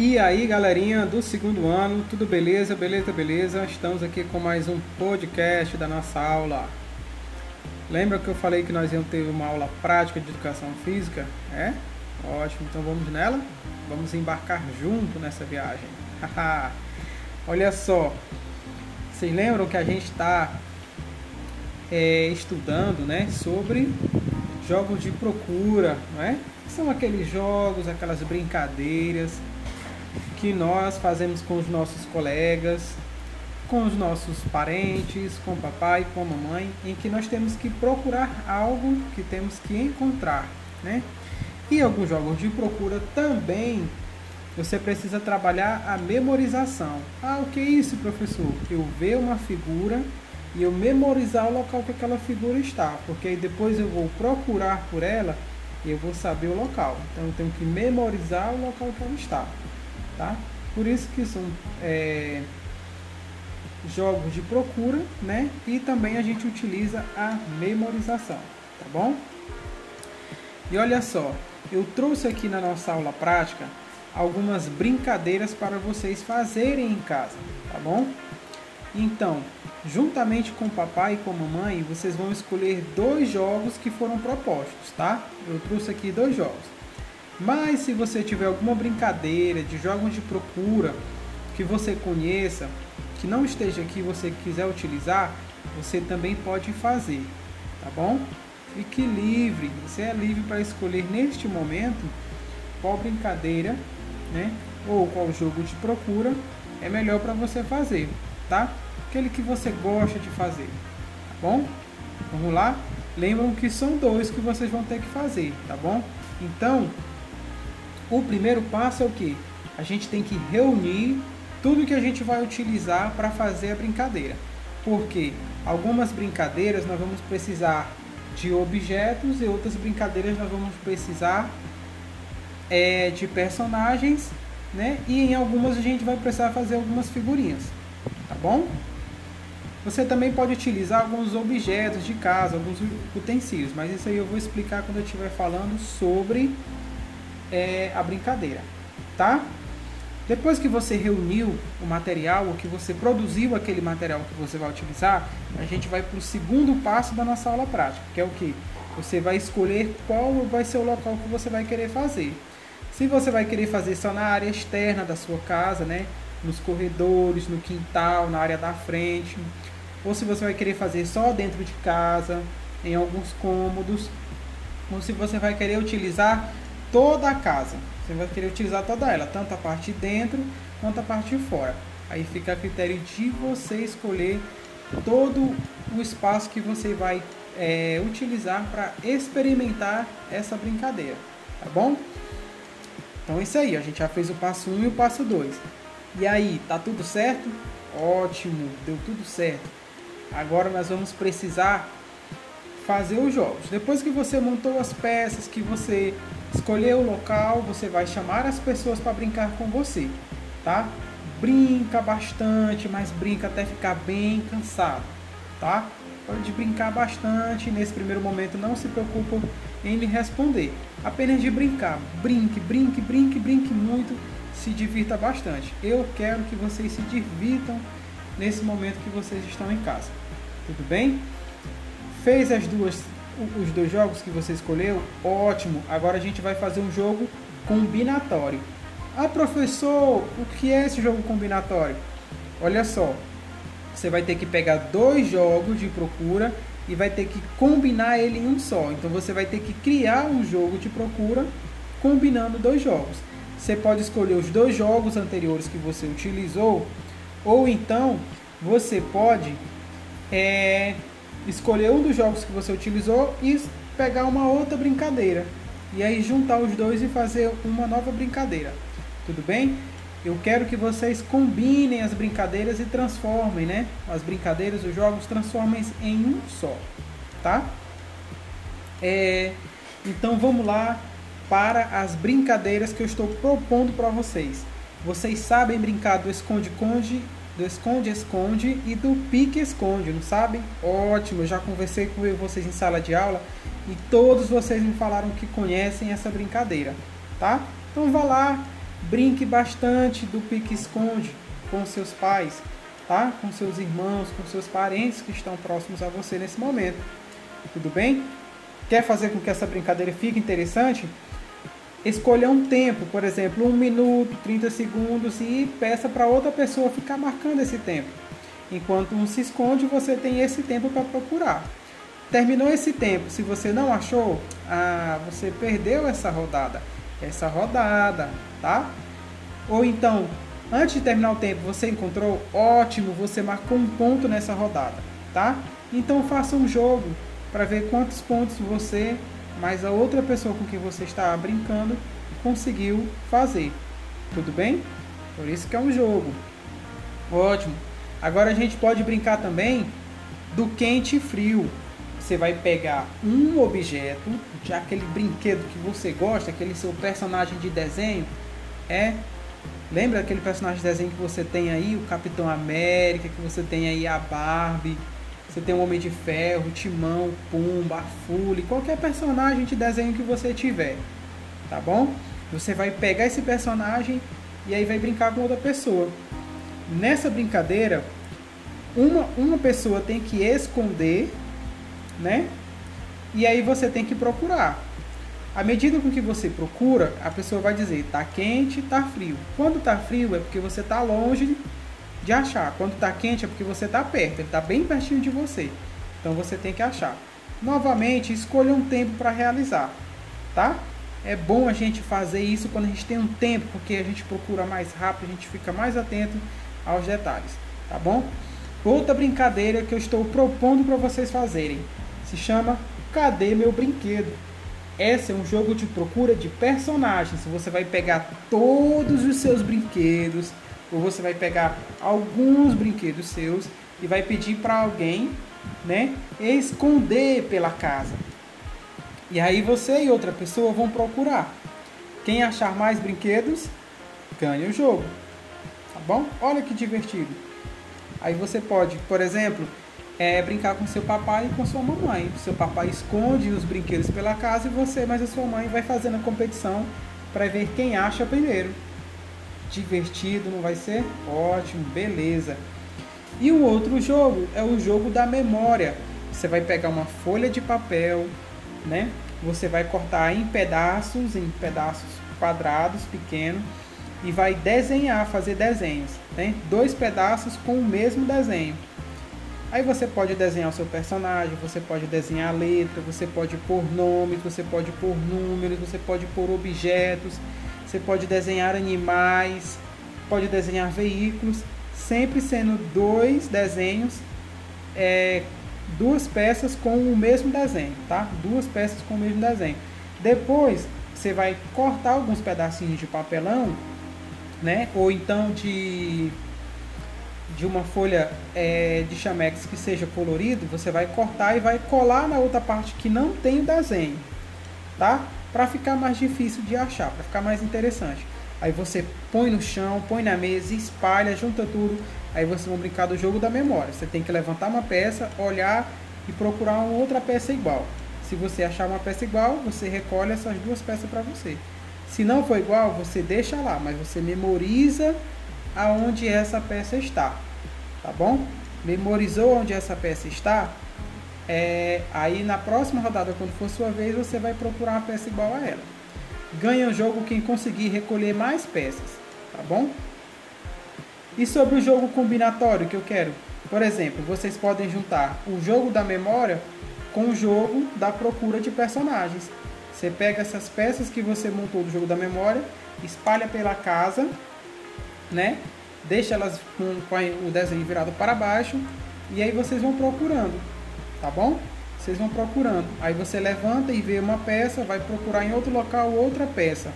E aí, galerinha do segundo ano, tudo beleza? Beleza, beleza? Estamos aqui com mais um podcast da nossa aula. Lembra que eu falei que nós íamos ter uma aula prática de educação física? É? Ótimo, então vamos nela? Vamos embarcar junto nessa viagem. Olha só, vocês lembram que a gente está é, estudando né, sobre jogos de procura, não é? São aqueles jogos, aquelas brincadeiras que nós fazemos com os nossos colegas, com os nossos parentes, com o papai, com a mamãe, em que nós temos que procurar algo que temos que encontrar, né? E alguns jogos de procura também você precisa trabalhar a memorização. Ah, o que é isso, professor? Eu ver uma figura e eu memorizar o local que aquela figura está, porque aí depois eu vou procurar por ela e eu vou saber o local. Então eu tenho que memorizar o local que ela está tá? Por isso que são é, jogos de procura, né? E também a gente utiliza a memorização, tá bom? E olha só, eu trouxe aqui na nossa aula prática algumas brincadeiras para vocês fazerem em casa, tá bom? Então, juntamente com o papai e com a mamãe, vocês vão escolher dois jogos que foram propostos, tá? Eu trouxe aqui dois jogos. Mas se você tiver alguma brincadeira de jogos de procura que você conheça, que não esteja aqui você quiser utilizar, você também pode fazer, tá bom? Fique livre, você é livre para escolher neste momento qual brincadeira, né? Ou qual jogo de procura é melhor para você fazer, tá? Aquele que você gosta de fazer, tá bom? Vamos lá? Lembram que são dois que vocês vão ter que fazer, tá bom? Então, o primeiro passo é o que? A gente tem que reunir tudo que a gente vai utilizar para fazer a brincadeira. Porque algumas brincadeiras nós vamos precisar de objetos e outras brincadeiras nós vamos precisar é, de personagens, né? E em algumas a gente vai precisar fazer algumas figurinhas, tá bom? Você também pode utilizar alguns objetos de casa, alguns utensílios, mas isso aí eu vou explicar quando eu estiver falando sobre é, a brincadeira, tá? Depois que você reuniu o material, ou que você produziu aquele material que você vai utilizar, a gente vai para o segundo passo da nossa aula prática, que é o que? Você vai escolher qual vai ser o local que você vai querer fazer. Se você vai querer fazer só na área externa da sua casa, né? Nos corredores, no quintal, na área da frente, ou se você vai querer fazer só dentro de casa, em alguns cômodos, ou se você vai querer utilizar toda a casa. Você vai querer utilizar toda ela, tanto a parte de dentro quanto a parte de fora. Aí fica a critério de você escolher todo o espaço que você vai é, utilizar para experimentar essa brincadeira, tá bom? Então é isso aí, a gente já fez o passo 1 um e o passo 2. E aí, tá tudo certo? Ótimo, deu tudo certo. Agora nós vamos precisar fazer os jogos. Depois que você montou as peças, que você escolheu o local, você vai chamar as pessoas para brincar com você, tá? Brinca bastante, mas brinca até ficar bem cansado, tá? Pode brincar bastante, nesse primeiro momento não se preocupe em lhe responder. Apenas de brincar. Brinque, brinque, brinque, brinque muito, se divirta bastante. Eu quero que vocês se divirtam nesse momento que vocês estão em casa. Tudo bem? Fez as duas, os dois jogos que você escolheu? Ótimo! Agora a gente vai fazer um jogo combinatório. Ah, professor, o que é esse jogo combinatório? Olha só, você vai ter que pegar dois jogos de procura e vai ter que combinar ele em um só. Então você vai ter que criar um jogo de procura combinando dois jogos. Você pode escolher os dois jogos anteriores que você utilizou, ou então você pode é, escolher um dos jogos que você utilizou e pegar uma outra brincadeira. E aí juntar os dois e fazer uma nova brincadeira. Tudo bem? Eu quero que vocês combinem as brincadeiras e transformem, né? As brincadeiras, os jogos, transformem em um só, tá? É, então vamos lá para as brincadeiras que eu estou propondo para vocês. Vocês sabem brincar do esconde-conde do esconde-esconde e do pique-esconde, não sabem? Ótimo, já conversei com vocês em sala de aula e todos vocês me falaram que conhecem essa brincadeira, tá? Então vá lá, Brinque bastante do pique-esconde com seus pais, tá? Com seus irmãos, com seus parentes que estão próximos a você nesse momento. Tudo bem? Quer fazer com que essa brincadeira fique interessante? Escolha um tempo, por exemplo, um minuto, 30 segundos e peça para outra pessoa ficar marcando esse tempo. Enquanto um se esconde, você tem esse tempo para procurar. Terminou esse tempo, se você não achou, ah, você perdeu essa rodada. Essa rodada, tá? Ou então, antes de terminar o tempo, você encontrou, ótimo, você marcou um ponto nessa rodada, tá? Então faça um jogo para ver quantos pontos você, mais a outra pessoa com quem você está brincando, conseguiu fazer. Tudo bem? Por isso que é um jogo. Ótimo. Agora a gente pode brincar também do quente e frio. Você vai pegar um objeto, já aquele brinquedo que você gosta, aquele seu personagem de desenho, é Lembra aquele personagem de desenho que você tem aí, o Capitão América, que você tem aí a Barbie, você tem o Homem de Ferro, Timão, Pumba, a Fully, qualquer personagem de desenho que você tiver, tá bom? Você vai pegar esse personagem e aí vai brincar com outra pessoa. Nessa brincadeira, uma, uma pessoa tem que esconder, né? E aí você tem que procurar. À medida com que você procura, a pessoa vai dizer tá quente, tá frio. Quando tá frio é porque você tá longe de achar. Quando tá quente é porque você tá perto, ele tá bem pertinho de você. Então você tem que achar. Novamente, escolha um tempo para realizar, tá? É bom a gente fazer isso quando a gente tem um tempo, porque a gente procura mais rápido, a gente fica mais atento aos detalhes, tá bom? Outra brincadeira que eu estou propondo para vocês fazerem se chama Cadê meu brinquedo? Esse é um jogo de procura de personagens. Você vai pegar todos os seus brinquedos, ou você vai pegar alguns brinquedos seus e vai pedir para alguém, né, esconder pela casa. E aí você e outra pessoa vão procurar. Quem achar mais brinquedos ganha o jogo. Tá bom? Olha que divertido. Aí você pode, por exemplo, é brincar com seu papai e com sua mamãe. Seu papai esconde os brinquedos pela casa e você, mas a sua mãe vai fazendo a competição para ver quem acha primeiro. Divertido, não vai ser? Ótimo, beleza. E o outro jogo é o jogo da memória. Você vai pegar uma folha de papel, né? Você vai cortar em pedaços, em pedaços quadrados pequenos e vai desenhar, fazer desenhos, né? Dois pedaços com o mesmo desenho. Aí você pode desenhar o seu personagem, você pode desenhar a letra, você pode pôr nomes, você pode pôr números, você pode pôr objetos, você pode desenhar animais, pode desenhar veículos, sempre sendo dois desenhos, é, duas peças com o mesmo desenho, tá? Duas peças com o mesmo desenho. Depois você vai cortar alguns pedacinhos de papelão, né? Ou então de de uma folha é, de chamex que seja colorido, você vai cortar e vai colar na outra parte que não tem o desenho, tá? Para ficar mais difícil de achar, para ficar mais interessante. Aí você põe no chão, põe na mesa, espalha, junta tudo. Aí vocês vão brincar do jogo da memória. Você tem que levantar uma peça, olhar e procurar uma outra peça igual. Se você achar uma peça igual, você recolhe essas duas peças para você. Se não for igual, você deixa lá, mas você memoriza aonde essa peça está tá bom? Memorizou onde essa peça está? É, aí na próxima rodada, quando for sua vez, você vai procurar uma peça igual a ela. Ganha o jogo quem conseguir recolher mais peças, tá bom? E sobre o jogo combinatório que eu quero? Por exemplo, vocês podem juntar o jogo da memória com o jogo da procura de personagens. Você pega essas peças que você montou do jogo da memória, espalha pela casa, né? deixa elas com, com o desenho virado para baixo e aí vocês vão procurando, tá bom? Vocês vão procurando. Aí você levanta e vê uma peça, vai procurar em outro local outra peça,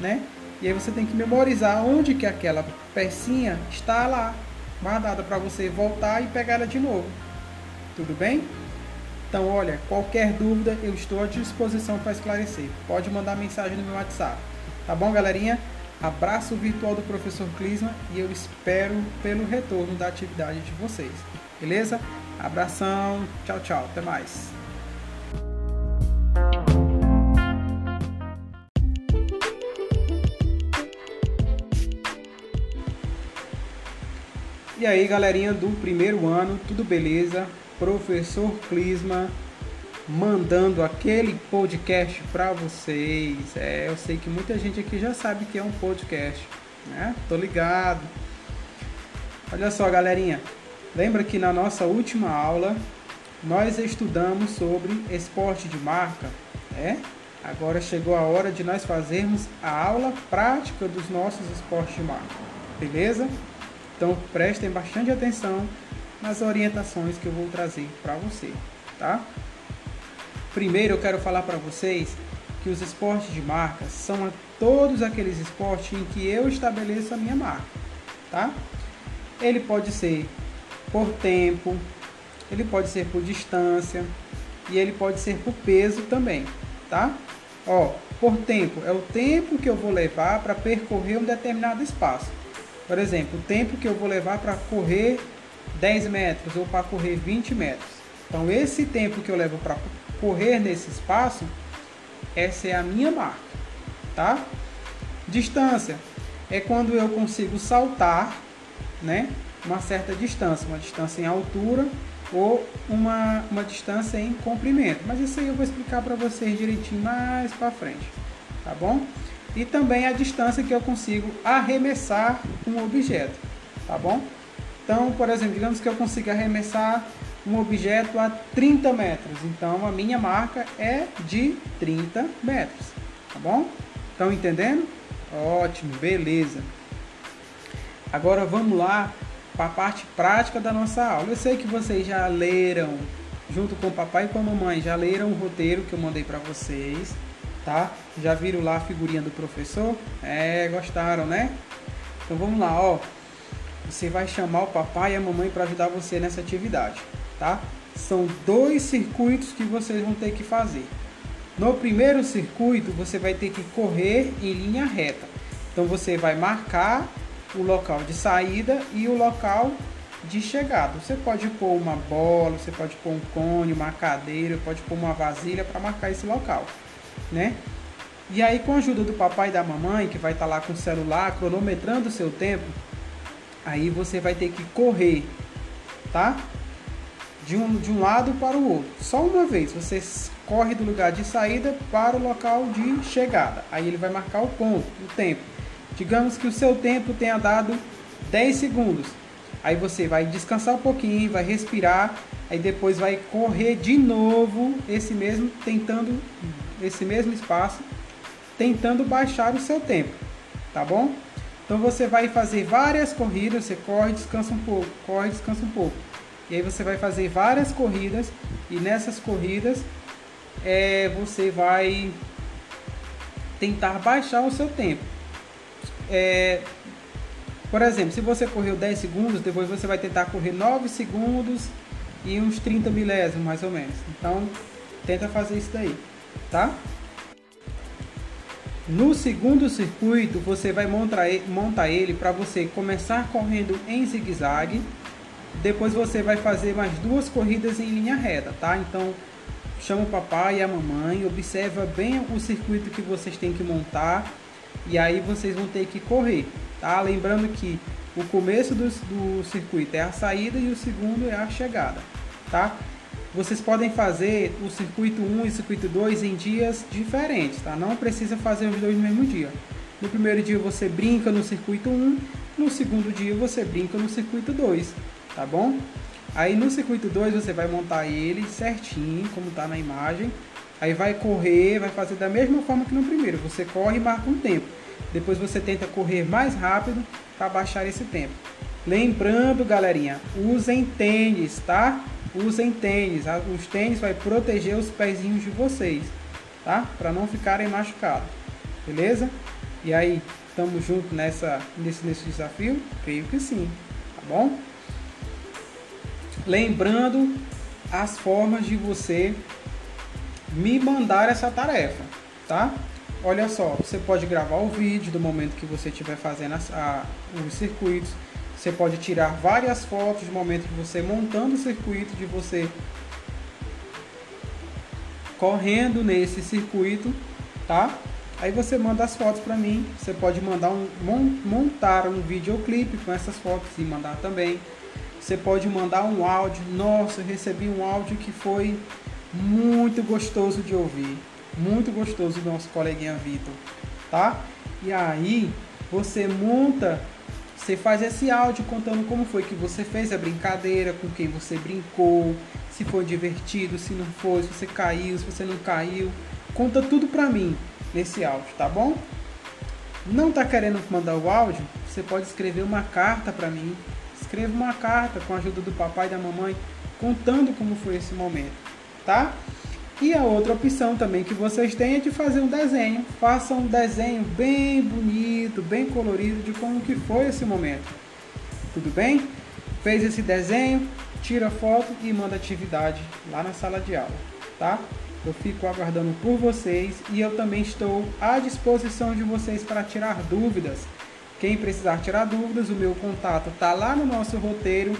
né? E aí você tem que memorizar onde que aquela pecinha está lá, guardada para você voltar e pegar ela de novo. Tudo bem? Então, olha, qualquer dúvida eu estou à disposição para esclarecer. Pode mandar mensagem no meu WhatsApp. Tá bom, galerinha? Abraço virtual do professor Clisma e eu espero pelo retorno da atividade de vocês. Beleza? Abração, tchau, tchau, até mais. E aí, galerinha do primeiro ano, tudo beleza? Professor Clisma mandando aquele podcast para vocês. É, eu sei que muita gente aqui já sabe que é um podcast, né? Tô ligado. Olha só, galerinha, Lembra que na nossa última aula nós estudamos sobre esporte de marca, é? Agora chegou a hora de nós fazermos a aula prática dos nossos esportes de marca. Beleza? Então prestem bastante atenção nas orientações que eu vou trazer para você, tá? Primeiro eu quero falar para vocês que os esportes de marca são todos aqueles esportes em que eu estabeleço a minha marca, tá? Ele pode ser por tempo, ele pode ser por distância e ele pode ser por peso também, tá? Ó, por tempo é o tempo que eu vou levar para percorrer um determinado espaço. Por exemplo, o tempo que eu vou levar para correr 10 metros ou para correr 20 metros. Então, esse tempo que eu levo para correr nesse espaço, essa é a minha marca, tá? Distância é quando eu consigo saltar, né? Uma certa distância, uma distância em altura ou uma, uma distância em comprimento. Mas isso aí eu vou explicar para vocês direitinho mais para frente, tá bom? e também a distância que eu consigo arremessar um objeto, tá bom? Então, por exemplo, digamos que eu consiga arremessar um objeto a 30 metros, então a minha marca é de 30 metros, tá bom? Estão entendendo? Ótimo, beleza. Agora vamos lá para a parte prática da nossa aula. Eu sei que vocês já leram, junto com o papai e com a mamãe, já leram o roteiro que eu mandei para vocês tá? Já viram lá a figurinha do professor? É, gostaram, né? Então vamos lá, ó. Você vai chamar o papai e a mamãe para ajudar você nessa atividade, tá? São dois circuitos que vocês vão ter que fazer. No primeiro circuito, você vai ter que correr em linha reta. Então você vai marcar o local de saída e o local de chegada. Você pode pôr uma bola, você pode pôr um cone, uma cadeira, pode pôr uma vasilha para marcar esse local né? E aí, com a ajuda do papai e da mamãe, que vai estar tá lá com o celular cronometrando o seu tempo, aí você vai ter que correr, tá? De um, de um lado para o outro. Só uma vez. Você corre do lugar de saída para o local de chegada. Aí ele vai marcar o ponto, o tempo. Digamos que o seu tempo tenha dado 10 segundos. Aí você vai descansar um pouquinho, vai respirar, aí depois vai correr de novo esse mesmo, tentando esse mesmo espaço, tentando baixar o seu tempo, tá bom? Então você vai fazer várias corridas, você corre, descansa um pouco, corre, descansa um pouco. E aí você vai fazer várias corridas e nessas corridas é, você vai tentar baixar o seu tempo. É, por exemplo, se você correu 10 segundos, depois você vai tentar correr 9 segundos e uns 30 milésimos mais ou menos. Então tenta fazer isso daí tá? No segundo circuito, você vai montar, ele para você começar correndo em zigue-zague. Depois você vai fazer mais duas corridas em linha reta, tá? Então, chama o papai e a mamãe, observa bem o circuito que vocês têm que montar e aí vocês vão ter que correr, tá? Lembrando que o começo do, do circuito é a saída e o segundo é a chegada, tá? Vocês podem fazer o circuito 1 e o circuito 2 em dias diferentes, tá? Não precisa fazer os dois no mesmo dia. No primeiro dia você brinca no circuito 1, no segundo dia você brinca no circuito 2, tá bom? Aí no circuito 2 você vai montar ele certinho, como está na imagem. Aí vai correr, vai fazer da mesma forma que no primeiro. Você corre e marca um tempo. Depois você tenta correr mais rápido para baixar esse tempo. Lembrando, galerinha, usem tênis, tá? usem tênis. Os tênis vai proteger os pezinhos de vocês, tá? Para não ficarem machucados. Beleza? E aí, estamos juntos nessa nesse, nesse desafio? Creio que sim, tá bom? Lembrando as formas de você me mandar essa tarefa, tá? Olha só, você pode gravar o vídeo do momento que você estiver fazendo as, a, os circuitos você pode tirar várias fotos do momento de você montando o circuito, de você correndo nesse circuito, tá? Aí você manda as fotos para mim. Você pode mandar um montar um videoclipe com essas fotos e mandar também. Você pode mandar um áudio. Nossa, eu recebi um áudio que foi muito gostoso de ouvir. Muito gostoso do nosso coleguinha Vitor, tá? E aí você monta, você faz esse áudio contando como foi que você fez a brincadeira, com quem você brincou, se foi divertido, se não foi, se você caiu, se você não caiu. Conta tudo pra mim nesse áudio, tá bom? Não tá querendo mandar o áudio? Você pode escrever uma carta para mim. Escreva uma carta com a ajuda do papai e da mamãe, contando como foi esse momento, tá? E a outra opção também que vocês têm é de fazer um desenho. Faça um desenho bem bonito, bem colorido de como que foi esse momento. Tudo bem? Fez esse desenho, tira foto e manda atividade lá na sala de aula, tá? Eu fico aguardando por vocês e eu também estou à disposição de vocês para tirar dúvidas. Quem precisar tirar dúvidas, o meu contato está lá no nosso roteiro.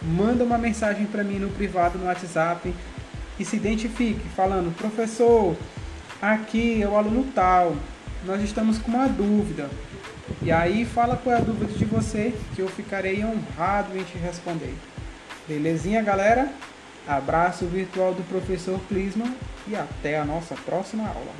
Manda uma mensagem para mim no privado no WhatsApp e se identifique falando: professor, aqui é o aluno tal, nós estamos com uma dúvida. E aí fala qual é a dúvida de você que eu ficarei honrado em te responder. Belezinha, galera? Abraço virtual do professor Clisman e até a nossa próxima aula.